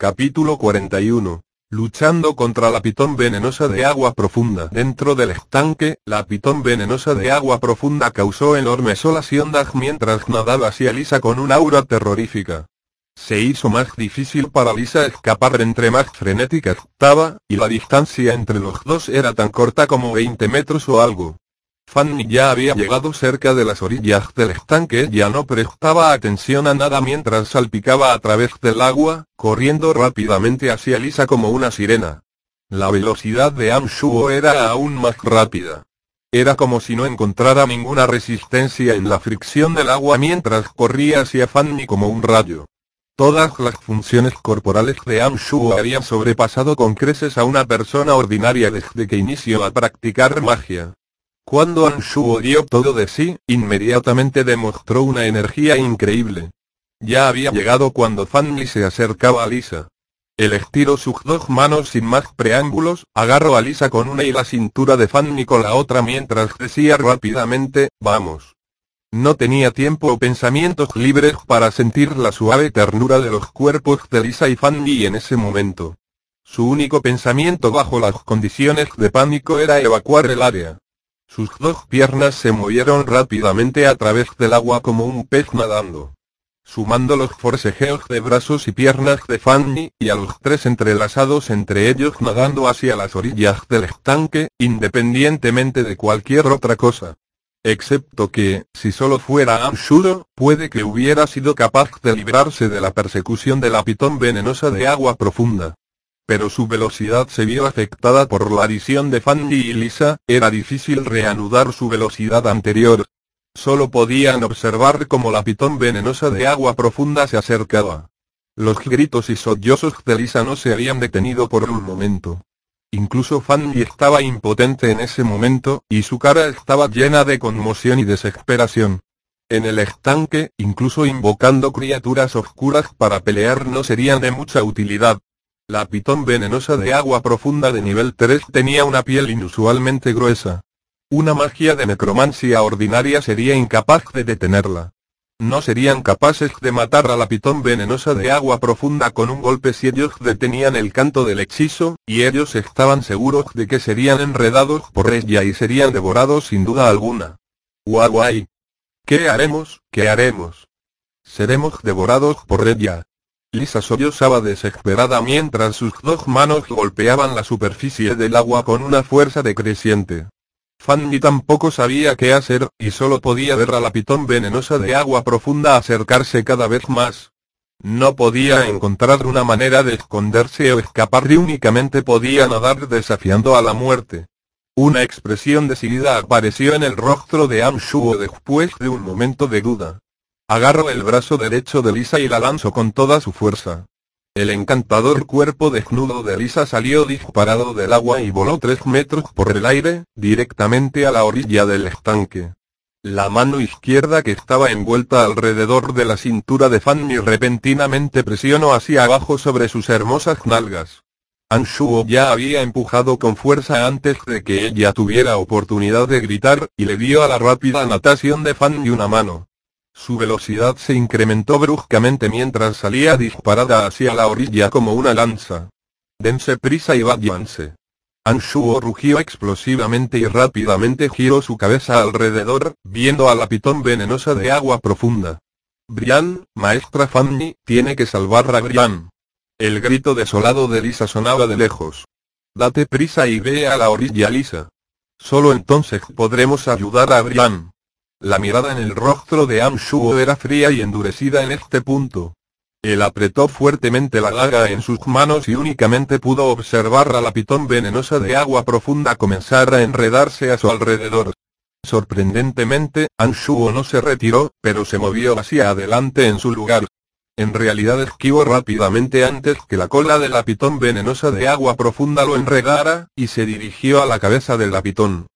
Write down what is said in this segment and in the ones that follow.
Capítulo 41. Luchando contra la pitón venenosa de agua profunda. Dentro del estanque, la pitón venenosa de agua profunda causó enormes olas y ondas mientras nadaba hacia Lisa con un aura terrorífica. Se hizo más difícil para Lisa escapar entre más frenética estaba, y la distancia entre los dos era tan corta como 20 metros o algo. Fanny ya había llegado cerca de las orillas del estanque, ya no prestaba atención a nada mientras salpicaba a través del agua, corriendo rápidamente hacia Lisa como una sirena. La velocidad de Amshuo era aún más rápida. Era como si no encontrara ninguna resistencia en la fricción del agua mientras corría hacia Fanny como un rayo. Todas las funciones corporales de Amshuo habían sobrepasado con creces a una persona ordinaria desde que inició a practicar magia. Cuando Anshuo dio todo de sí, inmediatamente demostró una energía increíble. Ya había llegado cuando Fanny se acercaba a Lisa. El estiró sus dos manos sin más preámbulos, agarró a Lisa con una y la cintura de Fanny con la otra mientras decía rápidamente, vamos. No tenía tiempo o pensamientos libres para sentir la suave ternura de los cuerpos de Lisa y Fanny en ese momento. Su único pensamiento bajo las condiciones de pánico era evacuar el área. Sus dos piernas se movieron rápidamente a través del agua como un pez nadando. Sumando los forcejeos de brazos y piernas de Fanny, y a los tres entrelazados entre ellos nadando hacia las orillas del estanque, independientemente de cualquier otra cosa. Excepto que, si solo fuera Amshuro, puede que hubiera sido capaz de librarse de la persecución de la pitón venenosa de agua profunda pero su velocidad se vio afectada por la adición de Fanny y Lisa, era difícil reanudar su velocidad anterior. Solo podían observar cómo la pitón venenosa de agua profunda se acercaba. Los gritos y sollozos de Lisa no se habían detenido por un momento. Incluso Fanny estaba impotente en ese momento, y su cara estaba llena de conmoción y desesperación. En el estanque, incluso invocando criaturas oscuras para pelear no serían de mucha utilidad. La pitón venenosa de agua profunda de nivel 3 tenía una piel inusualmente gruesa. Una magia de necromancia ordinaria sería incapaz de detenerla. No serían capaces de matar a la pitón venenosa de agua profunda con un golpe si ellos detenían el canto del hechizo, y ellos estaban seguros de que serían enredados por ella y serían devorados sin duda alguna. Guay. ¿Qué haremos? ¿Qué haremos? Seremos devorados por ella. Lisa sollozaba desesperada mientras sus dos manos golpeaban la superficie del agua con una fuerza decreciente. Fanny tampoco sabía qué hacer, y solo podía ver a la pitón venenosa de agua profunda acercarse cada vez más. No podía encontrar una manera de esconderse o escapar y únicamente podía nadar desafiando a la muerte. Una expresión decidida apareció en el rostro de Amshuo después de un momento de duda. Agarro el brazo derecho de Lisa y la lanzo con toda su fuerza. El encantador cuerpo desnudo de Lisa salió disparado del agua y voló tres metros por el aire, directamente a la orilla del estanque. La mano izquierda que estaba envuelta alrededor de la cintura de Fanny repentinamente presionó hacia abajo sobre sus hermosas nalgas. Anshuo ya había empujado con fuerza antes de que ella tuviera oportunidad de gritar, y le dio a la rápida natación de Fanny una mano. Su velocidad se incrementó bruscamente mientras salía disparada hacia la orilla como una lanza. Dense prisa y váyanse. Anshuo rugió explosivamente y rápidamente giró su cabeza alrededor, viendo a la pitón venenosa de agua profunda. Brian, maestra Fanny, tiene que salvar a Brian. El grito desolado de Lisa sonaba de lejos. Date prisa y ve a la orilla Lisa. Solo entonces podremos ayudar a Brian. La mirada en el rostro de Amshuo era fría y endurecida en este punto. Él apretó fuertemente la daga en sus manos y únicamente pudo observar a la pitón venenosa de agua profunda comenzar a enredarse a su alrededor. Sorprendentemente, Anshuo no se retiró, pero se movió hacia adelante en su lugar. En realidad esquivó rápidamente antes que la cola de la pitón venenosa de agua profunda lo enredara, y se dirigió a la cabeza del lapitón.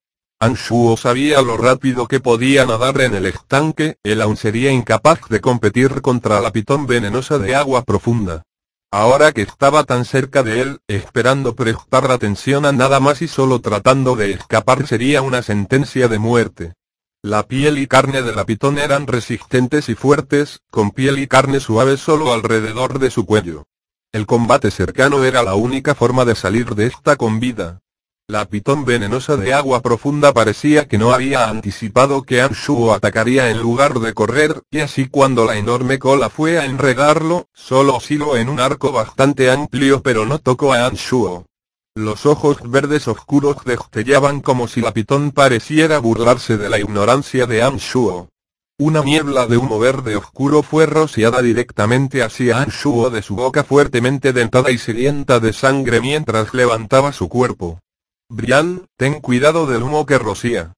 Anshuo sabía lo rápido que podía nadar en el estanque, él aún sería incapaz de competir contra la pitón venenosa de agua profunda. Ahora que estaba tan cerca de él, esperando prestar atención a nada más y solo tratando de escapar sería una sentencia de muerte. La piel y carne de la pitón eran resistentes y fuertes, con piel y carne suave solo alrededor de su cuello. El combate cercano era la única forma de salir de esta con vida. La pitón venenosa de agua profunda parecía que no había anticipado que Anshuo atacaría en lugar de correr, y así cuando la enorme cola fue a enredarlo, solo osciló en un arco bastante amplio pero no tocó a Anshuo. Los ojos verdes oscuros destellaban como si la pitón pareciera burlarse de la ignorancia de Anshuo. Una niebla de humo verde oscuro fue rociada directamente hacia Anshuo de su boca fuertemente dentada y sedienta de sangre mientras levantaba su cuerpo. Brian, ten cuidado del humo que rocía.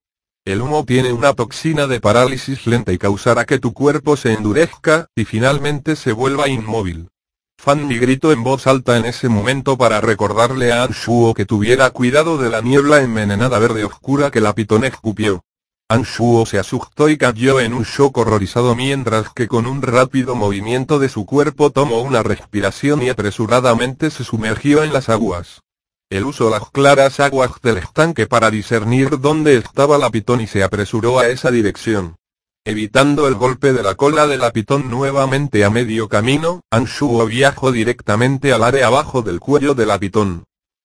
El humo tiene una toxina de parálisis lenta y causará que tu cuerpo se endurezca, y finalmente se vuelva inmóvil. Fanny gritó en voz alta en ese momento para recordarle a Anshuo que tuviera cuidado de la niebla envenenada verde oscura que la pitón escupió. Anshuo se asustó y cayó en un shock horrorizado mientras que con un rápido movimiento de su cuerpo tomó una respiración y apresuradamente se sumergió en las aguas. Él usó las claras aguas del estanque para discernir dónde estaba la pitón y se apresuró a esa dirección. Evitando el golpe de la cola de la pitón nuevamente a medio camino, Anshuo viajó directamente al área abajo del cuello de la pitón.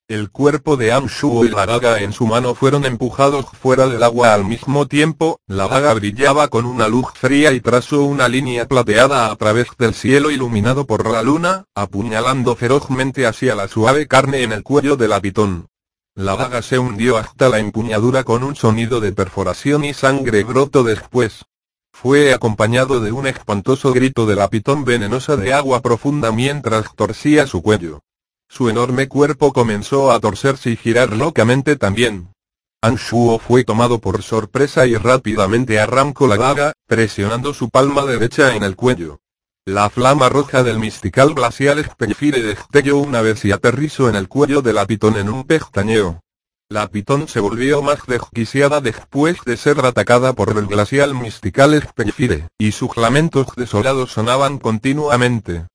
El cuerpo de Amshuo y la daga en su mano fueron empujados fuera del agua al mismo tiempo, la daga brillaba con una luz fría y trazó una línea plateada a través del cielo iluminado por la luna, apuñalando ferozmente hacia la suave carne en el cuello de la pitón. La daga se hundió hasta la empuñadura con un sonido de perforación y sangre brotó después. Fue acompañado de un espantoso grito de la pitón venenosa de agua profunda mientras torcía su cuello. Su enorme cuerpo comenzó a torcerse y girar locamente también. Anshuo fue tomado por sorpresa y rápidamente arrancó la daga, presionando su palma derecha en el cuello. La flama roja del mistical glacial Spellfire destelló una vez y aterrizó en el cuello de la pitón en un pestañeo. La pitón se volvió más desquiciada después de ser atacada por el glacial mistical Spellfire, y sus lamentos desolados sonaban continuamente.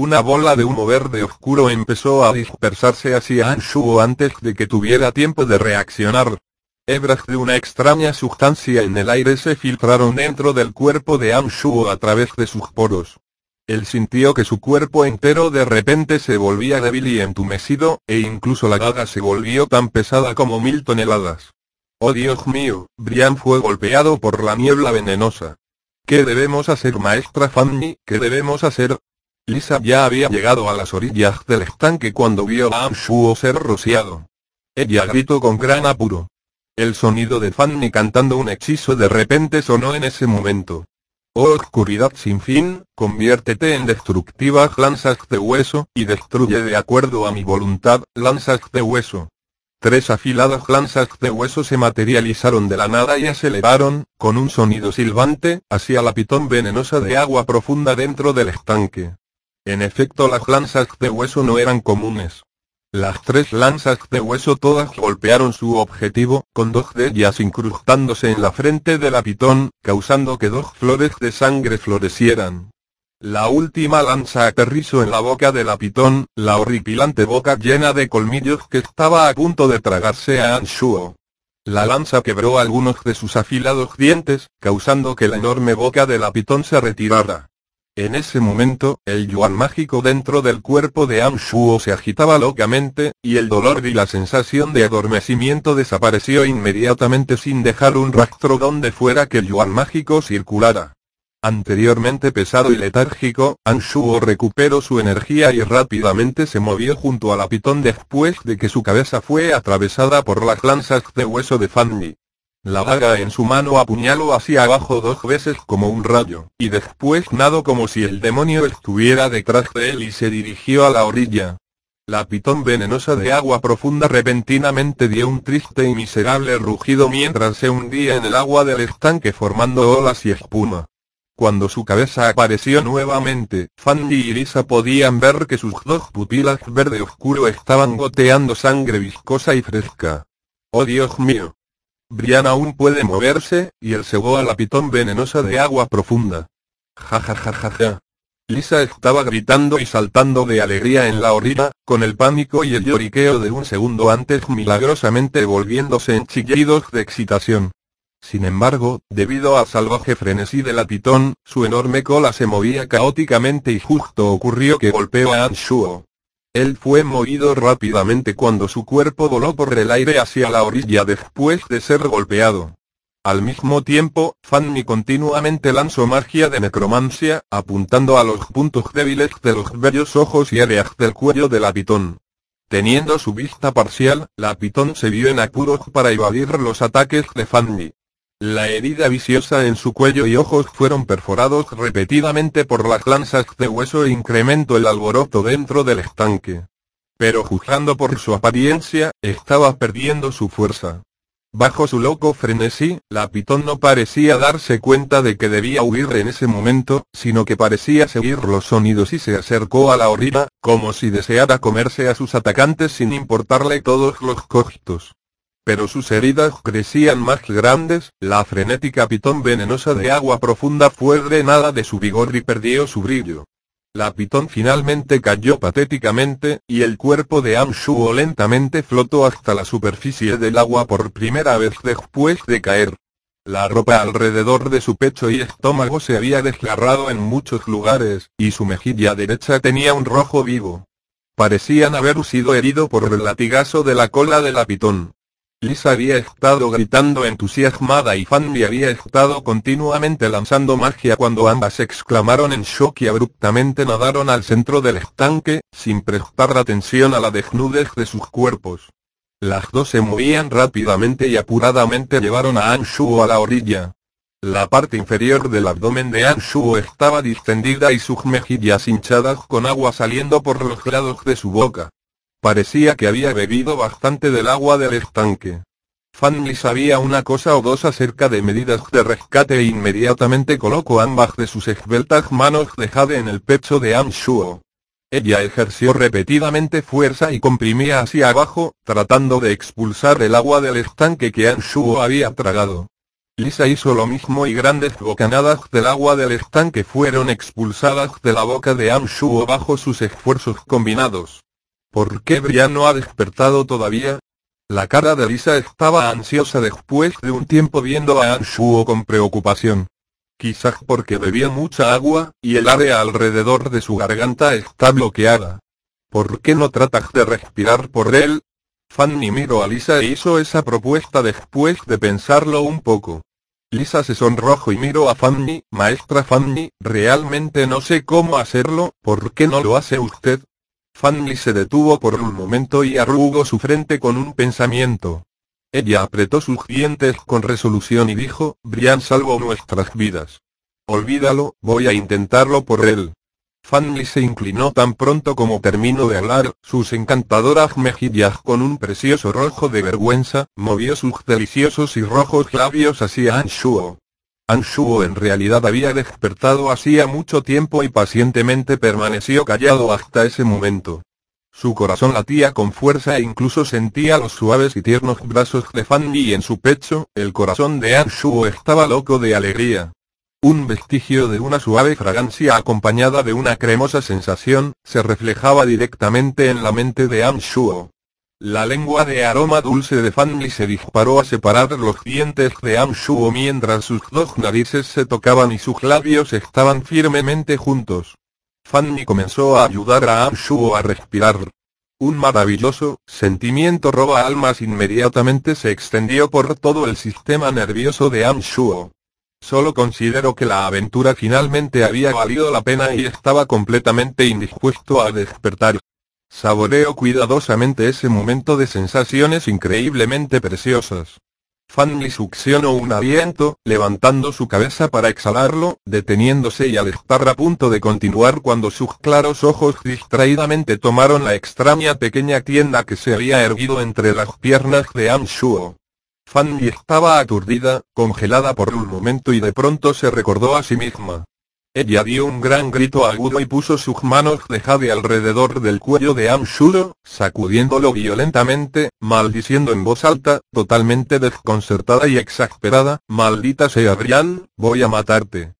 Una bola de humo verde oscuro empezó a dispersarse hacia Anshuo antes de que tuviera tiempo de reaccionar. Hebras de una extraña sustancia en el aire se filtraron dentro del cuerpo de Anshuo a través de sus poros. Él sintió que su cuerpo entero de repente se volvía débil y entumecido, e incluso la daga se volvió tan pesada como mil toneladas. Oh Dios mío, Brian fue golpeado por la niebla venenosa. ¿Qué debemos hacer maestra Fanny? ¿Qué debemos hacer? Lisa ya había llegado a las orillas del estanque cuando vio a Amshuo ser rociado. Ella gritó con gran apuro. El sonido de Fanny cantando un hechizo de repente sonó en ese momento. Oh oscuridad sin fin, conviértete en destructivas lanzas de hueso, y destruye de acuerdo a mi voluntad, lanzas de hueso. Tres afiladas lanzas de hueso se materializaron de la nada y aceleraron, con un sonido silbante, hacia la pitón venenosa de agua profunda dentro del estanque. En efecto las lanzas de hueso no eran comunes. Las tres lanzas de hueso todas golpearon su objetivo, con dos de ellas incrustándose en la frente de la pitón, causando que dos flores de sangre florecieran. La última lanza aterrizó en la boca de la pitón, la horripilante boca llena de colmillos que estaba a punto de tragarse a Anshuo. La lanza quebró algunos de sus afilados dientes, causando que la enorme boca de la pitón se retirara. En ese momento, el yuan mágico dentro del cuerpo de Amshuo se agitaba locamente, y el dolor y la sensación de adormecimiento desapareció inmediatamente sin dejar un rastro donde fuera que el yuan mágico circulara. Anteriormente pesado y letárgico, Anshuo recuperó su energía y rápidamente se movió junto a la pitón después de que su cabeza fue atravesada por las lanzas de hueso de Fanny. La daga en su mano apuñaló hacia abajo dos veces como un rayo, y después nado como si el demonio estuviera detrás de él y se dirigió a la orilla. La pitón venenosa de agua profunda repentinamente dio un triste y miserable rugido mientras se hundía en el agua del estanque formando olas y espuma. Cuando su cabeza apareció nuevamente, Fanny y Lisa podían ver que sus dos pupilas verde oscuro estaban goteando sangre viscosa y fresca. ¡Oh Dios mío! Brian aún puede moverse, y él cebó a la pitón venenosa de agua profunda. Ja ja ja ja ja. Lisa estaba gritando y saltando de alegría en la orilla, con el pánico y el lloriqueo de un segundo antes milagrosamente volviéndose en chillidos de excitación. Sin embargo, debido al salvaje frenesí de la pitón, su enorme cola se movía caóticamente y justo ocurrió que golpeó a Anshuo. Él fue movido rápidamente cuando su cuerpo voló por el aire hacia la orilla después de ser golpeado. Al mismo tiempo, Fanny continuamente lanzó magia de necromancia, apuntando a los puntos débiles de los bellos ojos y áreas del cuello de la pitón. Teniendo su vista parcial, la pitón se vio en apuros para evadir los ataques de Fanny. La herida viciosa en su cuello y ojos fueron perforados repetidamente por las lanzas de hueso e incrementó el alboroto dentro del estanque. Pero juzgando por su apariencia, estaba perdiendo su fuerza. Bajo su loco frenesí, la pitón no parecía darse cuenta de que debía huir en ese momento, sino que parecía seguir los sonidos y se acercó a la orilla, como si deseara comerse a sus atacantes sin importarle todos los costos pero sus heridas crecían más grandes, la frenética pitón venenosa de agua profunda fue drenada de su vigor y perdió su brillo. La pitón finalmente cayó patéticamente, y el cuerpo de Amshuo lentamente flotó hasta la superficie del agua por primera vez después de caer. La ropa alrededor de su pecho y estómago se había desgarrado en muchos lugares, y su mejilla derecha tenía un rojo vivo. Parecían haber sido herido por el latigazo de la cola de la pitón. Lisa había estado gritando entusiasmada y Fanny había estado continuamente lanzando magia cuando ambas exclamaron en shock y abruptamente nadaron al centro del estanque, sin prestar atención a la desnudez de sus cuerpos. Las dos se movían rápidamente y apuradamente llevaron a Anshuo a la orilla. La parte inferior del abdomen de Anshuo estaba distendida y sus mejillas hinchadas con agua saliendo por los lados de su boca. Parecía que había bebido bastante del agua del estanque. Fanny sabía una cosa o dos acerca de medidas de rescate e inmediatamente colocó ambas de sus esbeltas manos de jade en el pecho de Anshuo. Ella ejerció repetidamente fuerza y comprimía hacia abajo, tratando de expulsar el agua del estanque que Anshuo había tragado. Lisa hizo lo mismo y grandes bocanadas del agua del estanque fueron expulsadas de la boca de Anshuo bajo sus esfuerzos combinados. ¿Por qué Brian no ha despertado todavía? La cara de Lisa estaba ansiosa después de un tiempo viendo a Anshuo con preocupación. Quizás porque bebía mucha agua, y el área alrededor de su garganta está bloqueada. ¿Por qué no tratas de respirar por él? Fanny miró a Lisa e hizo esa propuesta después de pensarlo un poco. Lisa se sonrojó y miró a Fanny, maestra Fanny, realmente no sé cómo hacerlo, ¿por qué no lo hace usted? Fanny se detuvo por un momento y arrugó su frente con un pensamiento. Ella apretó sus dientes con resolución y dijo, Brian salvó nuestras vidas. Olvídalo, voy a intentarlo por él. Fanny se inclinó tan pronto como terminó de hablar, sus encantadoras mejillas con un precioso rojo de vergüenza, movió sus deliciosos y rojos labios hacia Anshuo. Anshuo en realidad había despertado hacía mucho tiempo y pacientemente permaneció callado hasta ese momento. Su corazón latía con fuerza e incluso sentía los suaves y tiernos brazos de Fanny en su pecho, el corazón de Anshuo estaba loco de alegría. Un vestigio de una suave fragancia acompañada de una cremosa sensación, se reflejaba directamente en la mente de Anshuo. La lengua de aroma dulce de Fanny se disparó a separar los dientes de Amshuo mientras sus dos narices se tocaban y sus labios estaban firmemente juntos. Fanny comenzó a ayudar a Amshuo a respirar. Un maravilloso sentimiento roba almas inmediatamente se extendió por todo el sistema nervioso de Amshuo. Solo considero que la aventura finalmente había valido la pena y estaba completamente indispuesto a despertar. Saboreo cuidadosamente ese momento de sensaciones increíblemente preciosas. Fanny succionó un aliento, levantando su cabeza para exhalarlo, deteniéndose y al estar a punto de continuar cuando sus claros ojos distraídamente tomaron la extraña pequeña tienda que se había erguido entre las piernas de Amshuo. Fanny estaba aturdida, congelada por un momento y de pronto se recordó a sí misma. Ella dio un gran grito agudo y puso sus manos de jade alrededor del cuello de Amshuro, sacudiéndolo violentamente, maldiciendo en voz alta, totalmente desconcertada y exasperada, maldita sea Brian, voy a matarte.